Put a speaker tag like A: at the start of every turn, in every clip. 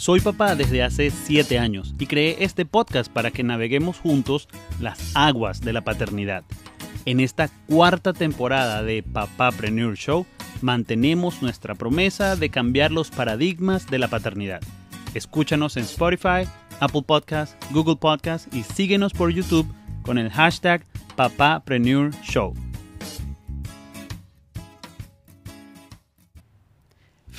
A: Soy papá desde hace 7 años y creé este podcast para que naveguemos juntos las aguas de la paternidad. En esta cuarta temporada de Papapreneur Show, mantenemos nuestra promesa de cambiar los paradigmas de la paternidad. Escúchanos en Spotify, Apple Podcasts, Google Podcasts y síguenos por YouTube con el hashtag Papapreneur Show.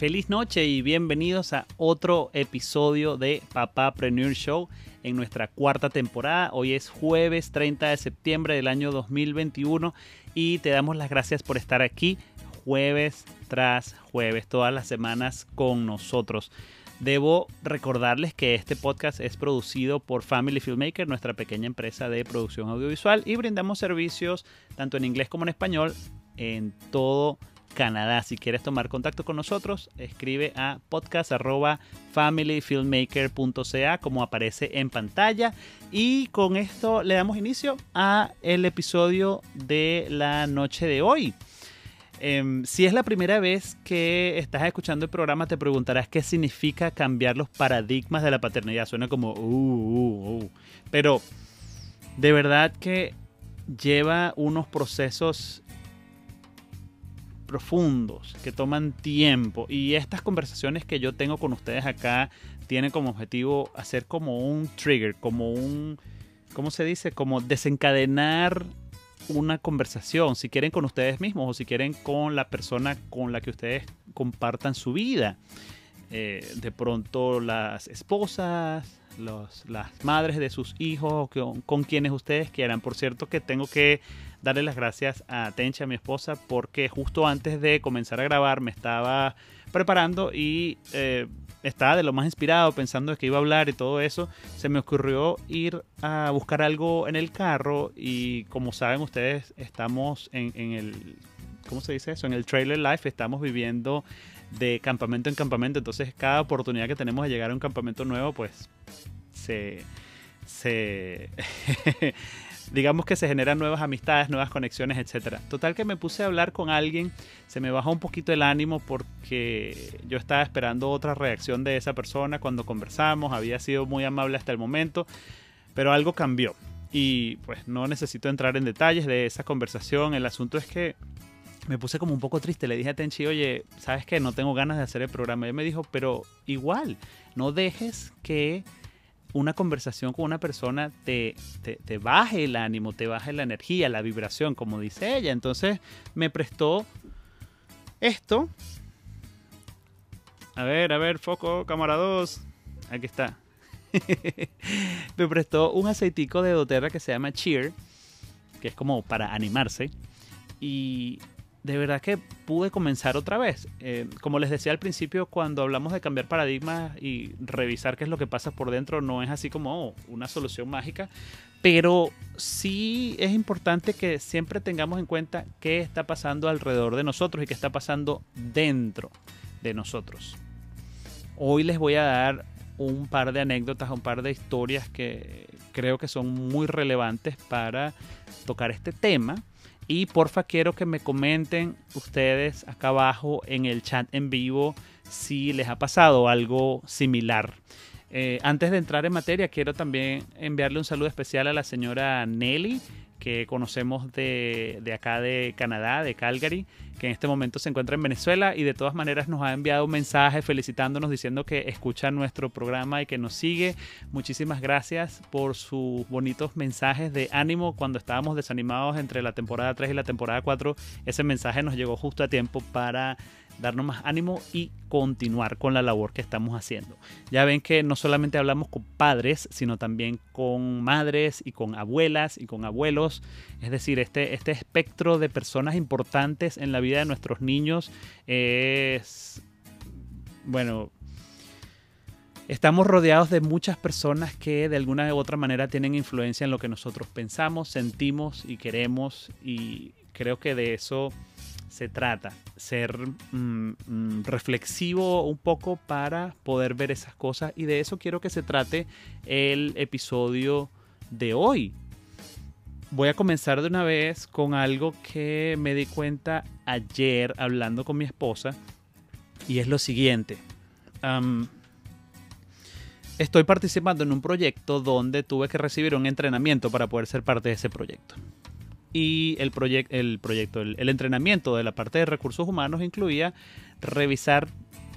A: Feliz noche y bienvenidos a otro episodio de Papapreneur Show en nuestra cuarta temporada. Hoy es jueves 30 de septiembre del año 2021 y te damos las gracias por estar aquí jueves tras jueves, todas las semanas con nosotros. Debo recordarles que este podcast es producido por Family Filmmaker, nuestra pequeña empresa de producción audiovisual, y brindamos servicios tanto en inglés como en español en todo Canadá. Si quieres tomar contacto con nosotros, escribe a podcast.familyfilmmaker.ca como aparece en pantalla. Y con esto le damos inicio a el episodio de la noche de hoy. Em, si es la primera vez que estás escuchando el programa, te preguntarás qué significa cambiar los paradigmas de la paternidad. Suena como, uh, uh, uh. pero de verdad que lleva unos procesos profundos, que toman tiempo. Y estas conversaciones que yo tengo con ustedes acá tienen como objetivo hacer como un trigger, como un, ¿cómo se dice? Como desencadenar una conversación, si quieren con ustedes mismos o si quieren con la persona con la que ustedes compartan su vida. Eh, de pronto las esposas, las madres de sus hijos, con, con, quienes ustedes quieran. Por cierto que tengo que darle las gracias a Tencha, mi esposa, porque justo antes de comenzar a grabar me estaba preparando y eh, estaba de lo más inspirado, pensando de que iba a hablar y todo eso, se me ocurrió ir a buscar algo en el carro y como saben ustedes, estamos en, el, ¿cómo se dice eso? En el trailer life, estamos viviendo de campamento en campamento, entonces cada oportunidad que tenemos de llegar a un campamento nuevo, pues se... se digamos que se generan nuevas amistades, nuevas conexiones, etc. Total que me puse a hablar con alguien, se me bajó un poquito el ánimo porque yo estaba esperando otra reacción de esa persona cuando conversamos, había sido muy amable hasta el momento, pero algo cambió. Y pues no necesito entrar en detalles de esa conversación, el asunto es que me puse como un poco triste, le dije a Tenchi, oye, ¿sabes qué? No tengo ganas de hacer el programa. Y él me dijo, pero igual, no dejes que una conversación con una persona te, te, baje el ánimo, te baje la energía, la vibración, como dice ella. Entonces me prestó esto. A ver, a ver, foco, cámara 2. Aquí está. me prestó un aceitico de doTERRA que se llama Cheer, que es como para animarse. Y de verdad que pude comenzar otra vez. Eh, como les decía al principio, cuando hablamos de cambiar paradigmas y revisar qué es lo que pasa por dentro, no es así como oh, una solución mágica, pero sí es importante que siempre tengamos en cuenta qué está pasando alrededor de nosotros y qué está pasando dentro de nosotros. Hoy les voy a dar un par de anécdotas, un par de historias que creo que son muy relevantes para tocar este tema y porfa quiero que me comenten ustedes acá abajo en el chat en vivo si les ha pasado algo similar. Eh, antes de entrar en materia, quiero también enviarle un saludo especial a la señora Nelly, que conocemos de, de, acá de Canadá, de Calgary, que en este momento se encuentra en Venezuela y de todas maneras nos ha enviado un mensaje felicitándonos diciendo que escucha nuestro programa y que nos sigue. Muchísimas gracias por sus bonitos mensajes de ánimo cuando estábamos desanimados entre la temporada 3 y la temporada 4. Ese mensaje nos llegó justo a tiempo para darnos más ánimo y continuar con la labor que estamos haciendo. Ya ven que no solamente hablamos con padres, sino también con madres y con abuelas y con abuelos. Es decir, este, este espectro de personas importantes en la vida de nuestros niños es, bueno, Estamos rodeados de muchas personas que de alguna u otra manera tienen influencia en lo que nosotros pensamos, sentimos y queremos y creo que de eso se trata, ser mm, mm, reflexivo un poco para poder ver esas cosas y de eso quiero que se trate el episodio de hoy. Voy a comenzar de una vez con algo que me di cuenta ayer hablando con mi esposa y es lo siguiente. estoy participando en un proyecto donde tuve que recibir un entrenamiento para poder ser parte de ese proyecto. Y el, el proyecto, el, entrenamiento de la parte de recursos humanos incluía revisar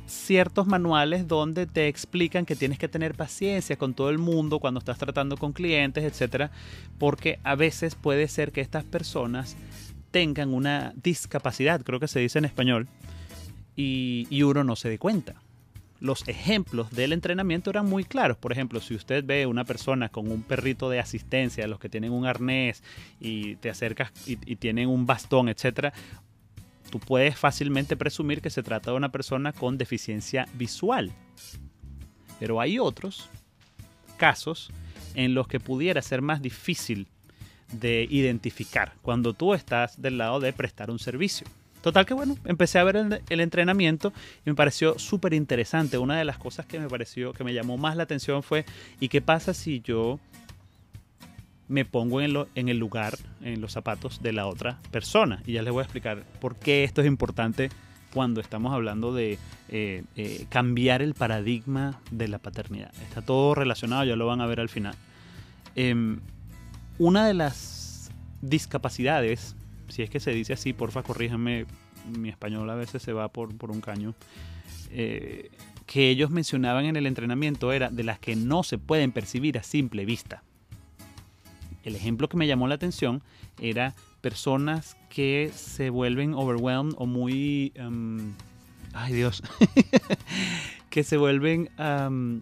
A: ciertos manuales donde te explican que tienes que tener paciencia con todo el mundo cuando estás tratando con clientes, etcétera, porque a veces puede ser que estas personas tengan una discapacidad, creo que se dice en español, y, y uno no se dé cuenta los ejemplos del entrenamiento eran muy claros. Por ejemplo, si usted ve una persona con un perrito de asistencia, los que tienen un arnés y te acercas y, tienen un bastón, etcétera, tú puedes fácilmente presumir que se trata de una persona con deficiencia visual. Pero hay otros casos en los que pudiera ser más difícil de identificar cuando tú estás del lado de prestar un servicio. Total que bueno, empecé a ver el, entrenamiento y me pareció súper interesante. Una de las cosas que me pareció, que me llamó más la atención fue, ¿y qué pasa si yo me pongo en, el lugar, en los zapatos de la otra persona? Y ya les voy a explicar por qué esto es importante cuando estamos hablando de eh, eh, cambiar el paradigma de la paternidad. Está todo relacionado, ya lo van a ver al final. Em, una de las discapacidades si es que se dice así, porfa, corríjame, mi español a veces se va por, un caño, eh, que ellos mencionaban en el entrenamiento era de las que no se pueden percibir a simple vista. El ejemplo que me llamó la atención era personas que se vuelven overwhelmed o muy... Um, ay Dios. que se vuelven... Um,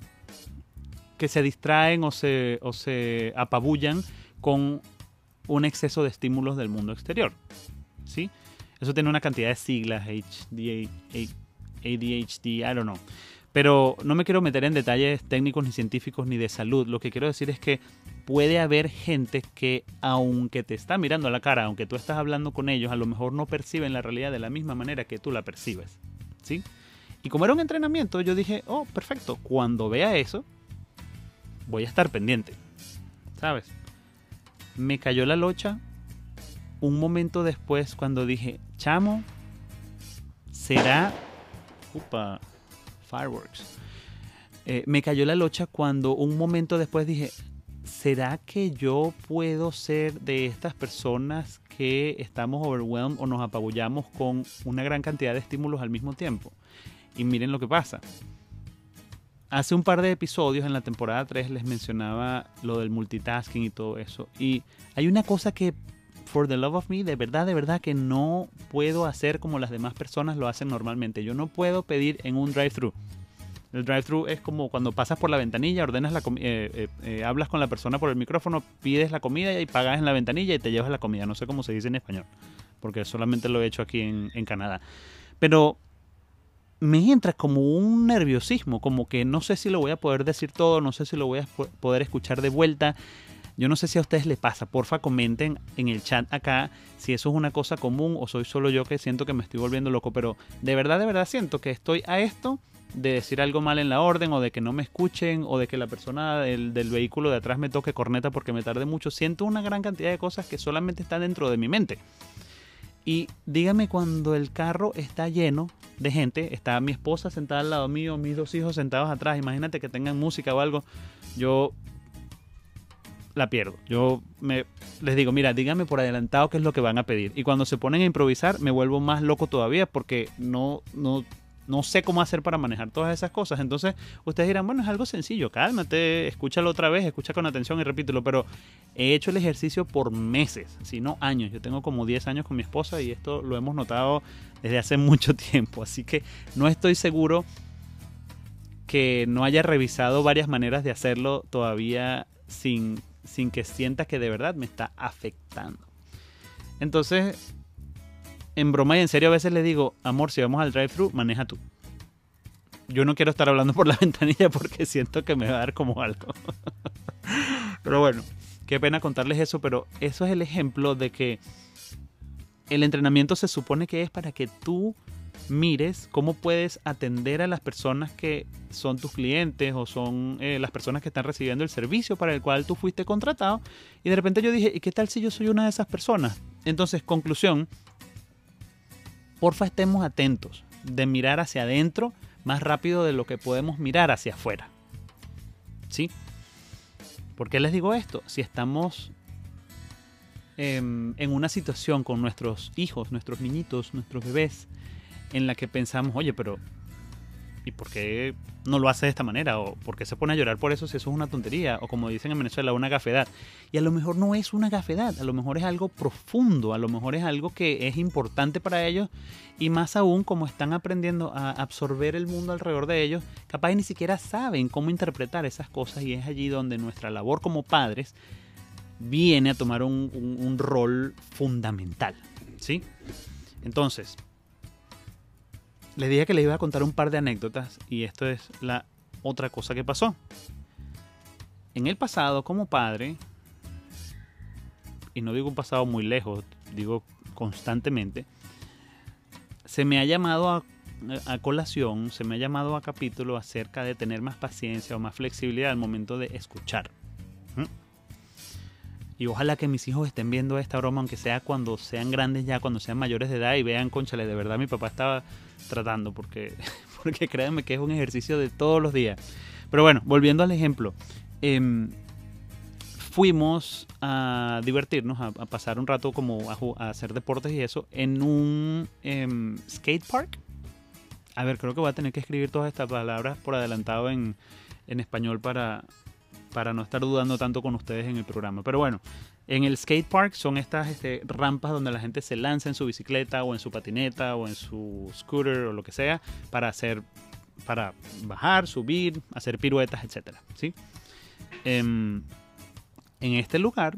A: que se distraen o se, o se apabullan con un exceso de estímulos del mundo exterior. ¿Sí? Eso tiene una cantidad de siglas, ADHD, I don't know. Pero no me quiero meter en detalles técnicos ni científicos ni de salud. Lo que quiero decir es que puede haber gente que aunque te está mirando a la cara, aunque tú estás hablando con ellos, a lo mejor no perciben la realidad de la misma manera que tú la percibes. ¿Sí? Y como era un entrenamiento, yo dije, oh, perfecto, cuando vea eso, voy a estar pendiente. ¿Sabes? Me cayó la locha un momento después cuando dije, chamo, será... Upa, fireworks. Eh, me cayó la locha cuando un momento después dije, ¿será que yo puedo ser de estas personas que estamos overwhelmed o nos apabullamos con una gran cantidad de estímulos al mismo tiempo? Y miren lo que pasa. Hace un par de episodios en la temporada 3 les mencionaba lo del multitasking y todo eso. Y hay una cosa que, for the love of me, de verdad, de verdad que no puedo hacer como las demás personas lo hacen normalmente. Yo no puedo pedir en un drive-thru. El drive-thru es como cuando pasas por la ventanilla, ordenas la eh, eh, eh, hablas con la persona por el micrófono, pides la comida y pagas en la ventanilla y te llevas la comida. No sé cómo se dice en español, porque solamente lo he hecho aquí en, en Canadá. Pero me entra como un nerviosismo, como que no sé si lo voy a poder decir todo, no sé si lo voy a poder escuchar de vuelta. Yo no sé si a ustedes les pasa, porfa comenten en el chat acá si eso es una cosa común o soy solo yo que siento que me estoy volviendo loco, pero de verdad, de verdad siento que estoy a esto de decir algo mal en la orden o de que no me escuchen o de que la persona del, vehículo de atrás me toque corneta porque me tarde mucho. Siento una gran cantidad de cosas que solamente están dentro de mi mente. Y dígame cuando el carro está lleno de gente, está mi esposa sentada al lado mío, mis dos hijos sentados atrás, imagínate que tengan música o algo, yo la pierdo. Yo me, les digo, mira, díganme por adelantado qué es lo que van a pedir. Y cuando se ponen a improvisar, me vuelvo más loco todavía porque no, no, no sé cómo hacer para manejar todas esas cosas. Entonces, ustedes dirán, bueno, es algo sencillo, cálmate, escúchalo otra vez, escucha con atención y repítelo. Pero he hecho el ejercicio por meses, si no años. Yo tengo como 10 años con mi esposa y esto lo hemos notado desde hace mucho tiempo. Así que no estoy seguro que no haya revisado varias maneras de hacerlo todavía sin, sin que sienta que de verdad me está afectando. Entonces, en broma y en serio a veces le digo, amor, si vamos al drive-thru, maneja tú. Yo no quiero estar hablando por la ventanilla porque siento que me va a dar como algo. pero bueno, qué pena contarles eso, pero eso es el ejemplo de que el entrenamiento se supone que es para que tú mires cómo puedes atender a las personas que son tus clientes o son eh, las personas que están recibiendo el servicio para el cual tú fuiste contratado. Y de repente yo dije, ¿y qué tal si yo soy una de esas personas? Entonces, conclusión, porfa estemos atentos de mirar hacia adentro más rápido de lo que podemos mirar hacia afuera. ¿Sí? ¿Por qué les digo esto? Si estamos em, en una situación con nuestros hijos, nuestros niñitos, nuestros bebés, en la que pensamos, oye, pero ¿y por qué no lo hace de esta manera? ¿O por qué se pone a llorar por eso si eso es una tontería? O como dicen en Venezuela, una gafedad. Y a lo mejor no es una gafedad, a lo mejor es algo profundo, a lo mejor es algo que es importante para ellos y más aún como están aprendiendo a absorber el mundo alrededor de ellos, capaz ni siquiera saben cómo interpretar esas cosas y es allí donde nuestra labor como padres viene a tomar un, un rol fundamental. ¿Sí? Entonces, les dije que les iba a contar un par de anécdotas y esto es la otra cosa que pasó. En el pasado, como padre, y no digo un pasado muy lejos, digo constantemente, se me ha llamado a, colación, se me ha llamado a capítulo acerca de tener más paciencia o más flexibilidad al momento de escuchar. ¿Mm? Y ojalá que mis hijos estén viendo esta broma, aunque sea cuando sean grandes ya, cuando sean mayores de edad y vean, conchale, de verdad mi papá estaba tratando, porque, porque créanme que es un ejercicio de todos los días. Pero bueno, volviendo al ejemplo. Em, fuimos a divertirnos, a, pasar un rato como a, hacer deportes y eso en un em, skate park. A ver, creo que voy a tener que escribir todas estas palabras por adelantado en, en español para, para no estar dudando tanto con ustedes en el programa. Pero bueno, en el skate park son estas este, rampas donde la gente se lanza en su bicicleta o en su patineta o en su scooter o lo que sea para hacer, para bajar, subir, hacer piruetas, etc. ¿sí? Em, en este lugar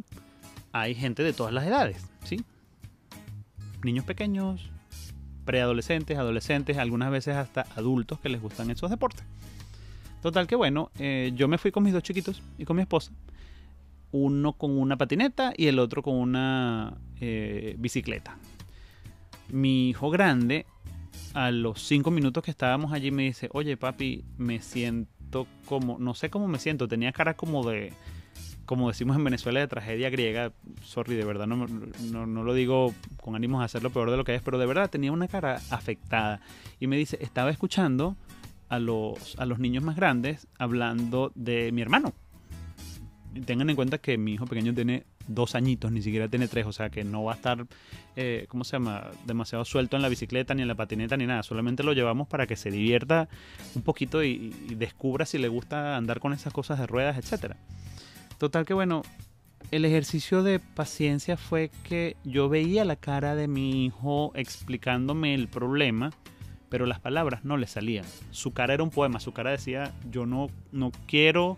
A: hay gente de todas las edades, ¿sí? Niños pequeños, preadolescentes, adolescentes, algunas veces hasta adultos que les gustan esos deportes. Total que bueno, eh, yo me fui con mis dos chiquitos y con mi esposa uno con una patineta y el otro con una eh, bicicleta. Mi hijo grande, a los cinco minutos que estábamos allí, me dice, oye papi, me siento como, no sé cómo me siento, tenía cara como de, como decimos en Venezuela, de tragedia griega. Sorry, de verdad, no, no, lo digo con ánimos de hacerlo peor de lo que es, pero de verdad tenía una cara afectada. Y me dice, estaba escuchando a los, a los niños más grandes hablando de mi hermano tengan en cuenta que mi hijo pequeño tiene dos añitos, ni siquiera tiene tres, o sea que no va a estar, eh, ¿cómo se llama?, demasiado suelto en la bicicleta, ni en la patineta, ni nada. Solamente lo llevamos para que se divierta un poquito y, descubra si le gusta andar con esas cosas de ruedas, etc. Total que bueno, el ejercicio de paciencia fue que yo veía la cara de mi hijo explicándome el problema, pero las palabras no le salían. Su cara era un poema, su cara decía, yo no, no quiero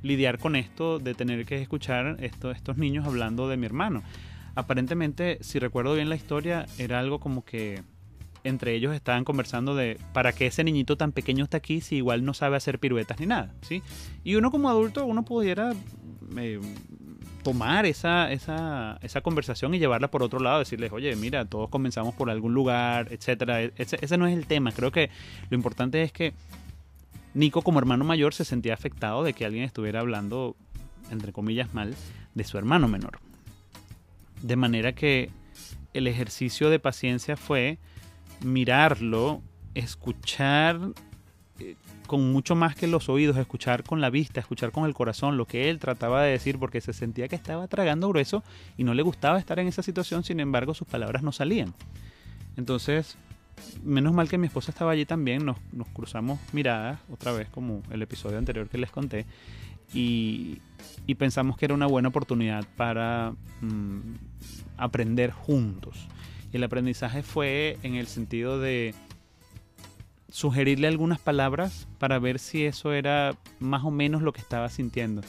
A: lidiar con esto de tener que escuchar esto, estos niños hablando de mi hermano. Aparentemente, si recuerdo bien la historia, era algo como que entre ellos estaban conversando de para qué ese niñito tan pequeño está aquí si igual no sabe hacer piruetas ni nada, ¿sí? Y uno como adulto, uno pudiera eh, tomar esa, esa, esa, conversación y llevarla por otro lado, decirles, oye, mira, todos comenzamos por algún lugar, etcétera. Ese, ese no es el tema. Creo que lo importante es que Nico como hermano mayor se sentía afectado de que alguien estuviera hablando, entre comillas, mal de su hermano menor. De manera que el ejercicio de paciencia fue mirarlo, escuchar eh, con mucho más que los oídos, escuchar con la vista, escuchar con el corazón lo que él trataba de decir porque se sentía que estaba tragando grueso y no le gustaba estar en esa situación, sin embargo sus palabras no salían. Entonces menos mal que mi esposa estaba allí también, nos, cruzamos miradas, otra vez como el episodio anterior que les conté, y, pensamos que era una buena oportunidad para mm, aprender juntos. Y el aprendizaje fue en el sentido de sugerirle algunas palabras para ver si eso era más o menos lo que estaba sintiendo.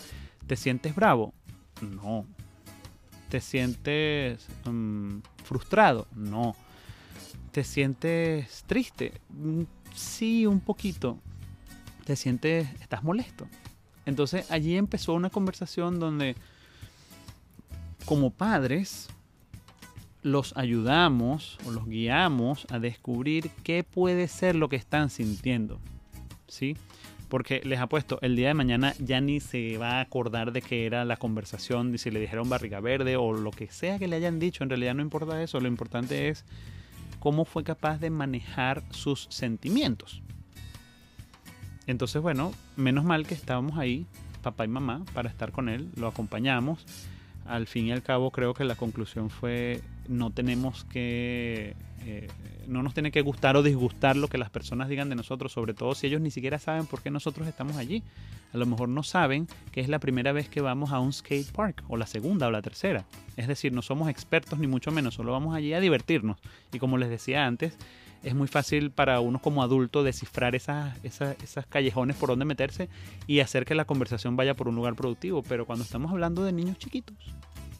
A: ¿Te sientes bravo? No. ¿Te sientes mm, frustrado? No ¿Te sientes triste? Mm, sí, un poquito. ¿Te sientes, estás molesto? Entonces allí empezó una conversación donde como padres los ayudamos o los guiamos a descubrir qué puede ser lo que están sintiendo. ¿Sí? Porque les apuesto, el día de mañana ya ni se va a acordar de qué era la conversación, ni si le dijeron barriga verde o lo que sea que le hayan dicho. En realidad no importa eso, lo importante es cómo fue capaz de manejar sus sentimientos. Entonces, bueno, menos mal que estábamos ahí papá y mamá para estar con él, lo acompañamos. Al fin y al cabo creo que la conclusión fue no tenemos que eh, no nos tiene que gustar o disgustar lo que las personas digan de nosotros, sobre todo si ellos ni siquiera saben por qué nosotros estamos allí. A lo mejor no saben que es la primera vez que vamos a un skate park, o la segunda o la tercera. Es decir, no somos expertos ni mucho menos, solo vamos allí a divertirnos. Y como les decía antes, es muy fácil para uno como adulto descifrar esas, esas, esas, callejones por donde meterse y hacer que la conversación vaya por un lugar productivo. Pero cuando estamos hablando de niños chiquitos,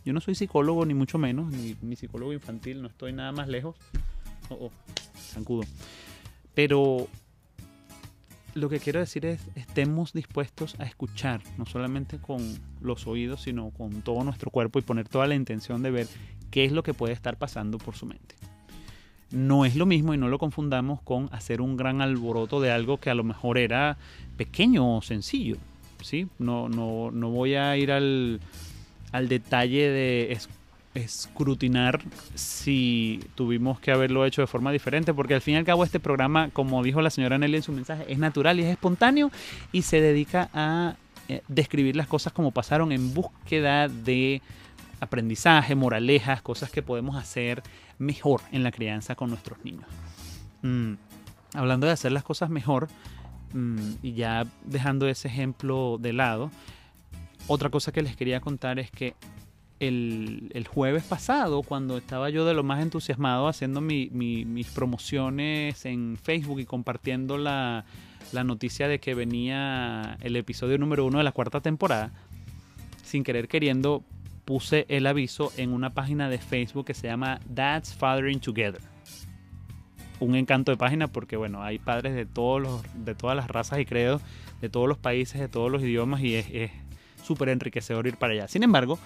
A: yo no soy psicólogo ni mucho menos, ni, ni psicólogo infantil, no estoy nada más lejos. Oh, oh, zancudo. Pero lo que quiero decir es, estemos dispuestos a escuchar, no solamente con los oídos, sino con todo nuestro cuerpo y poner toda la intención de ver qué es lo que puede estar pasando por su mente no es lo mismo y no lo confundamos con hacer un gran alboroto de algo que a lo mejor era pequeño o sencillo. ¿sí? No, no, no voy a ir al, al detalle de escrutinar si tuvimos que haberlo hecho de forma diferente, porque al fin y al cabo este programa, como dijo la señora Nelly en su mensaje, es natural y es espontáneo y se dedica a eh, describir las cosas como pasaron en búsqueda de aprendizaje, moralejas, cosas que podemos hacer mejor en la crianza con nuestros niños. Mm, hablando de hacer las cosas mejor, mm, y ya dejando ese ejemplo de lado, otra cosa que les quería contar es que el, jueves pasado, cuando estaba yo de lo más entusiasmado haciendo mis promociones en Facebook y compartiendo la, la noticia de que venía el episodio número uno de la cuarta temporada, sin querer queriendo puse el aviso en una página de Facebook que se llama Dad's Fathering Together. Un encanto de página porque bueno, hay padres de todos los, de todas las razas y credos, de todos los países, de todos los idiomas y es súper enriquecedor ir para allá. Sin embargo,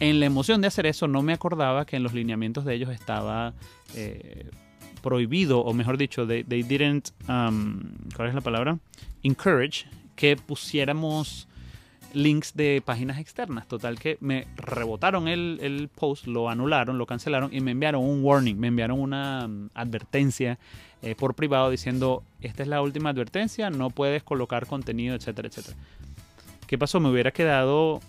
A: en la emoción de hacer eso no me acordaba que en los lineamientos de ellos estaba eh, prohibido, o mejor dicho, they, didn't, um, ¿cuál es la palabra? Encourage que pusiéramos links de páginas externas. Total que me rebotaron el, post, lo anularon, lo cancelaron y me enviaron un warning, me enviaron una mm, advertencia eh, por privado diciendo, esta es la última advertencia, no puedes colocar contenido, etcétera, etcétera. ¿Qué pasó? Me hubiera quedado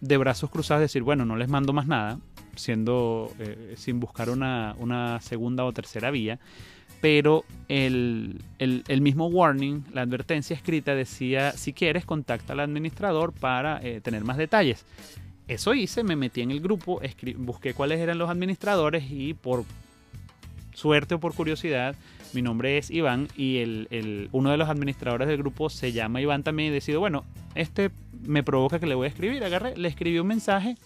A: de brazos cruzados decir, bueno, no les mando más nada, siendo eh, sin buscar una, una segunda o tercera vía pero el, mismo warning, la advertencia escrita decía, si quieres, contacta al administrador para eh, tener más detalles. Eso hice, me metí en el grupo, busqué cuáles eran los administradores y por suerte o por curiosidad, mi nombre es Iván y el, uno de los administradores del grupo se llama Iván también y decido, bueno, este me provoca que le voy a escribir. Agarré, le escribí un mensaje.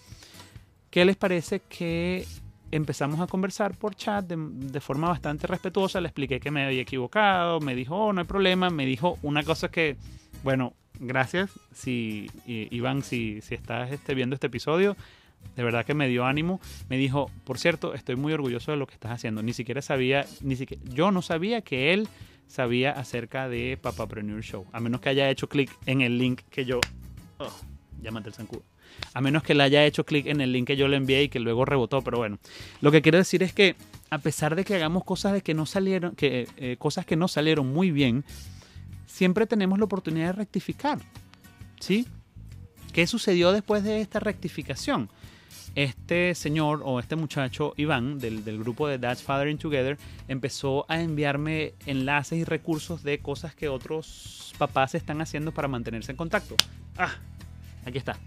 A: ¿Qué les parece que empezamos a conversar por chat de, forma bastante respetuosa. Le expliqué que me había equivocado. Me dijo, oh, no hay problema. Me dijo una cosa que, bueno, gracias. Si, Iván, si, si estás este, viendo este episodio, de verdad que me dio ánimo. Me dijo, por cierto, estoy muy orgulloso de lo que estás haciendo. Ni siquiera sabía, ni siquiera, yo no sabía que él sabía acerca de Papapreneur Show. A menos que haya hecho clic en el link que yo... Oh, llámate el zancudo a menos que le haya hecho clic en el link que yo le envié y que luego rebotó, pero bueno, lo que quiero decir es que a pesar de que hagamos cosas de que no salieron, que, eh, cosas que no salieron muy bien, siempre tenemos la oportunidad de rectificar, ¿sí? ¿Qué sucedió después de esta rectificación? Este señor o este muchacho, Iván, del, del grupo de Dad's Fathering Together, empezó a enviarme enlaces y recursos de cosas que otros papás están haciendo para mantenerse en contacto. Ah, aquí está.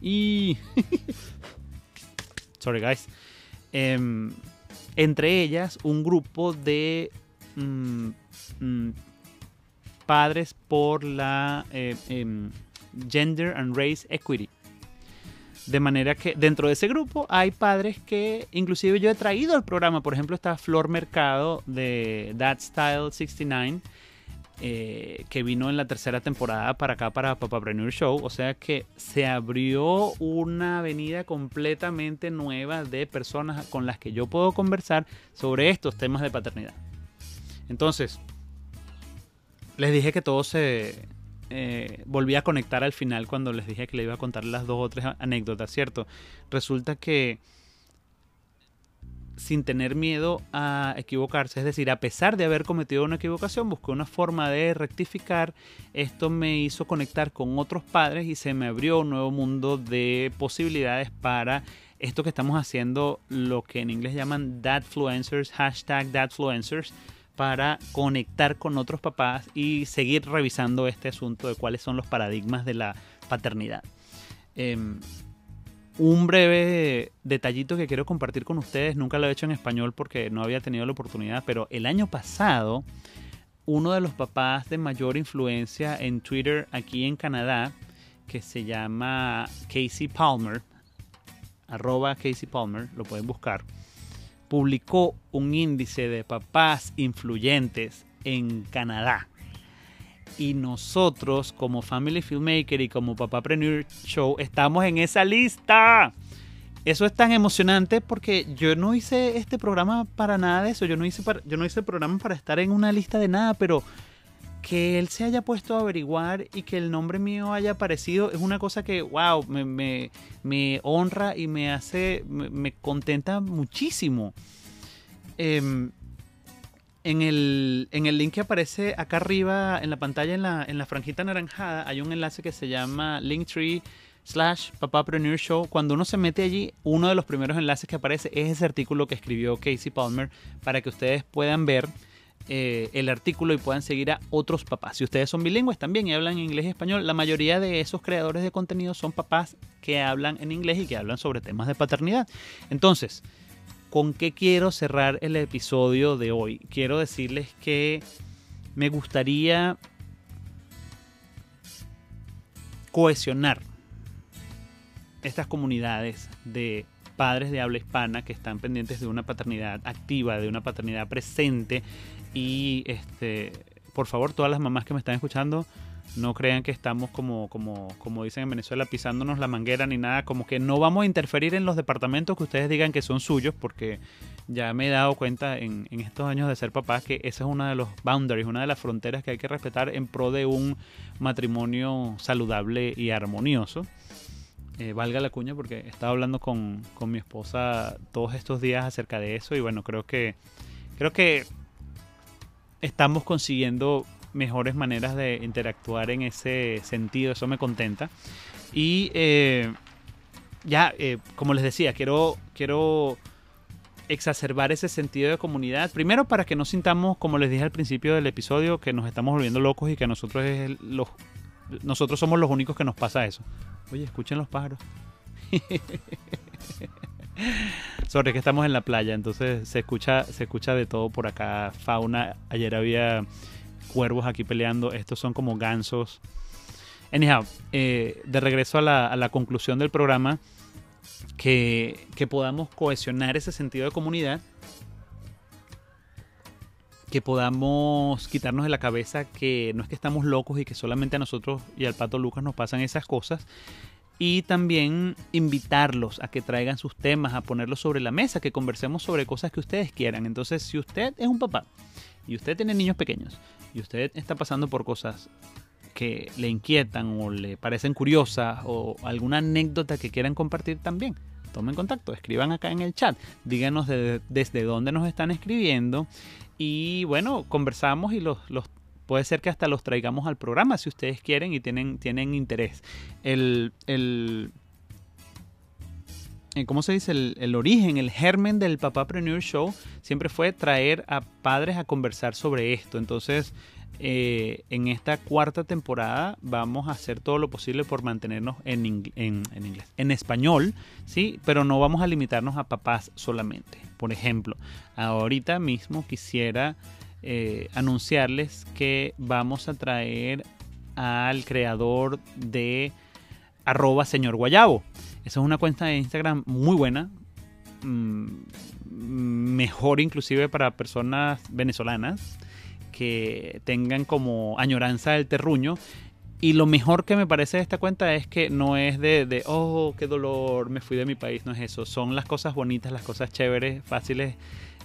A: Y... Sorry, guys. Em, entre ellas, un grupo de mm, mm, padres por la eh, em, Gender and Race Equity. De manera que dentro de ese grupo hay padres que inclusive yo he traído al programa. Por ejemplo, está Flor Mercado de That Style 69 eh, que vino en la tercera temporada para acá, para Papapreneur Show. O sea que se abrió una avenida completamente nueva de personas con las que yo puedo conversar sobre estos temas de paternidad. Entonces, les dije que todo se eh, volvía a conectar al final cuando les dije que le iba a contar las dos o tres anécdotas, ¿cierto? Resulta que sin tener miedo a equivocarse. Es decir, a pesar de haber cometido una equivocación, busqué una forma de rectificar. Esto me hizo conectar con otros padres y se me abrió un nuevo mundo de posibilidades para esto que estamos haciendo, lo que en inglés llaman dadfluencers, hashtag dadfluencers, para conectar con otros papás y seguir revisando este asunto de cuáles son los paradigmas de la paternidad. Em, un breve detallito que quiero compartir con ustedes, nunca lo he hecho en español porque no había tenido la oportunidad, pero el año pasado uno de los papás de mayor influencia en Twitter aquí en Canadá, que se llama Casey Palmer, arroba Casey Palmer, lo pueden buscar, publicó un índice de papás influyentes en Canadá y nosotros como Family Filmmaker y como Papapreneur Show estamos en esa lista. Eso es tan emocionante porque yo no hice este programa para nada de eso. Yo no hice, yo no hice el programa para estar en una lista de nada, pero que él se haya puesto a averiguar y que el nombre mío haya aparecido es una cosa que, wow, me, me, honra y me hace, me, contenta muchísimo. Eh, en el, en el link que aparece acá arriba en la pantalla, en la, en la franjita anaranjada, hay un enlace que se llama Linktree slash Papapreneur Show. Cuando uno se mete allí, uno de los primeros enlaces que aparece es ese artículo que escribió Casey Palmer para que ustedes puedan ver eh, el artículo y puedan seguir a otros papás. Si ustedes son bilingües también y hablan inglés y español, la mayoría de esos creadores de contenido son papás que hablan en inglés y que hablan sobre temas de paternidad. Entonces, ¿Con qué quiero cerrar el episodio de hoy? Quiero decirles que me gustaría cohesionar estas comunidades de padres de habla hispana que están pendientes de una paternidad activa, de una paternidad presente y este por favor todas las mamás que me están escuchando no crean que estamos como, como, como dicen en Venezuela pisándonos la manguera ni nada, como que no vamos a interferir en los departamentos que ustedes digan que son suyos, porque ya me he dado cuenta en, estos años de ser papá que esa es una de los boundaries, una de las fronteras que hay que respetar en pro de un matrimonio saludable y armonioso. Eh, valga la cuña porque he hablando con, con mi esposa todos estos días acerca de eso y bueno, creo que creo que estamos consiguiendo mejores maneras de interactuar en ese sentido, eso me contenta. Y eh, ya, eh, como les decía, quiero, quiero exacerbar ese sentido de comunidad. Primero para que no sintamos, como les dije al principio del episodio, que nos estamos volviendo locos y que nosotros, es los, nosotros somos los únicos que nos pasa eso. Oye, escuchen los pájaros. Sobre que estamos en la playa, entonces se escucha, se escucha de todo por acá. Fauna. Ayer había cuervos aquí peleando. Estos son como gansos. Anyhow, eh, de regreso a la, conclusión del programa, que, que podamos cohesionar ese sentido de comunidad que podamos quitarnos de la cabeza que no es que estamos locos y que solamente a nosotros y al pato Lucas nos pasan esas cosas. Y también invitarlos a que traigan sus temas, a ponerlos sobre la mesa, que conversemos sobre cosas que ustedes quieran. Entonces, si usted es un papá y usted tiene niños pequeños y usted está pasando por cosas que le inquietan o le parecen curiosas o alguna anécdota que quieran compartir también, tomen contacto, escriban acá en el chat, díganos desde dónde nos están escribiendo y bueno, conversamos y los, los, puede ser que hasta los traigamos al programa si ustedes quieren y tienen, tienen interés. El, el eh, ¿cómo se dice? El, origen, el germen del Papapreneur Show siempre fue traer a padres a conversar sobre esto. Entonces, eh, en esta cuarta temporada vamos a hacer todo lo posible por mantenernos en, inglés, en español, sí, pero no vamos a limitarnos a papás solamente. Por ejemplo, ahorita mismo quisiera eh, anunciarles que vamos a traer al creador de arroba señor Guayabo. Esa es una cuenta de Instagram muy buena. Mm, mejor inclusive para personas venezolanas que tengan como añoranza del terruño. Y lo mejor que me parece de esta cuenta es que no es de, oh, qué dolor, me fui de mi país, no es eso. Son las cosas bonitas, las cosas chéveres, fáciles,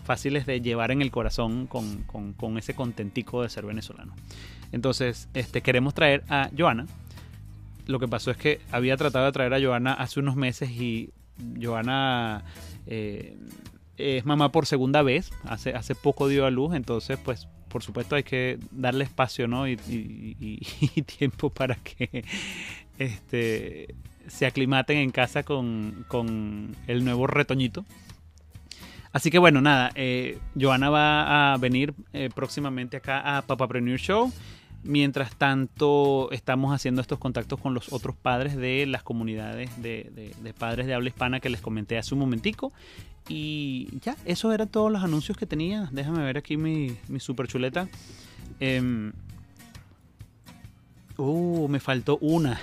A: fáciles de llevar en el corazón con, con ese contentico de ser venezolano. Entonces, este, queremos traer a Joana, lo que pasó es que había tratado de traer a Joana hace unos meses y Joana eh, es mamá por segunda vez, hace, hace poco dio a luz, entonces pues por supuesto hay que darle espacio ¿no? y, tiempo para que este, se aclimaten en casa con, con el nuevo retoñito. Así que bueno, nada, eh, Joana va a venir eh, próximamente acá a Papapreneur Show. Mientras tanto, estamos haciendo estos contactos con los otros padres de las comunidades de, padres de habla hispana que les comenté hace un momentico. Y ya, esos eran todos los anuncios que tenía. Déjame ver aquí mi, mi super chuleta. Em, uh, me faltó una.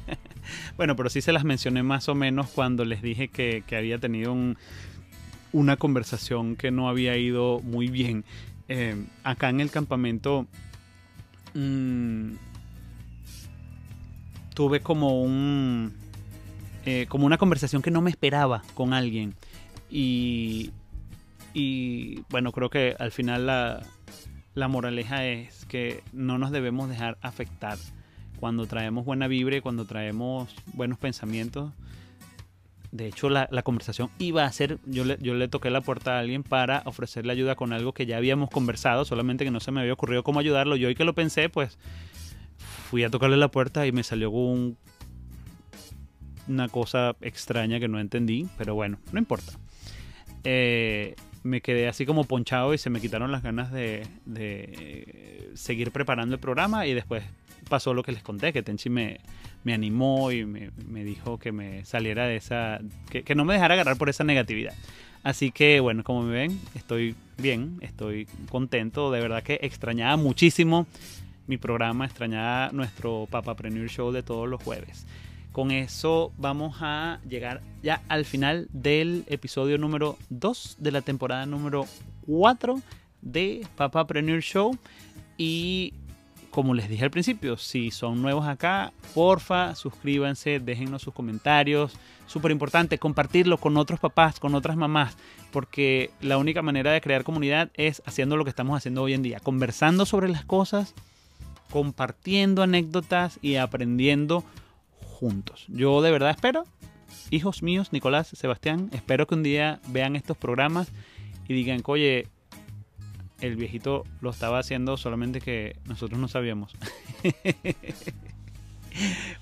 A: bueno, pero sí se las mencioné más o menos cuando les dije que, que había tenido un, una conversación que no había ido muy bien. Eh, acá en el campamento mm, tuve como un eh, como una conversación que no me esperaba con alguien y, y bueno creo que al final la, la moraleja es que no nos debemos dejar afectar cuando traemos buena vibra cuando traemos buenos pensamientos de hecho, la, conversación iba a ser, yo le, yo le toqué la puerta a alguien para ofrecerle ayuda con algo que ya habíamos conversado, solamente que no se me había ocurrido cómo ayudarlo. Yo hoy que lo pensé, pues fui a tocarle la puerta y me salió un, una cosa extraña que no entendí, pero bueno, no importa. Eh, me quedé así como ponchado y se me quitaron las ganas de, de seguir preparando el programa y después pasó lo que les conté, que Tenchi me, me animó y me, dijo que me saliera de esa, que, no me dejara agarrar por esa negatividad. Así que bueno, como me ven, estoy bien, estoy contento, de verdad que extrañaba muchísimo mi programa, extrañaba nuestro Papapreneur Show de todos los jueves. Con eso vamos a llegar ya al final del episodio número 2 de la temporada número 4 de Papapreneur Show. Y como les dije al principio, si son nuevos acá, porfa, suscríbanse, déjennos sus comentarios. Súper importante, compartirlo con otros papás, con otras mamás, porque la única manera de crear comunidad es haciendo lo que estamos haciendo hoy en día, conversando sobre las cosas, compartiendo anécdotas y aprendiendo juntos. Yo de verdad espero, hijos míos, Nicolás, Sebastián, espero que un día vean estos programas y digan, oye, el viejito lo estaba haciendo, solamente que nosotros no sabíamos.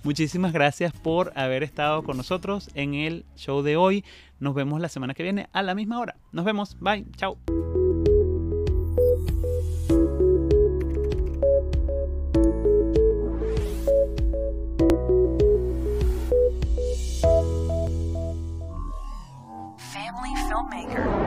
A: Muchísimas gracias por haber estado con nosotros en el show de hoy. Nos vemos la semana que viene a la misma hora. Nos vemos. Bye. Chao. Filmmaker.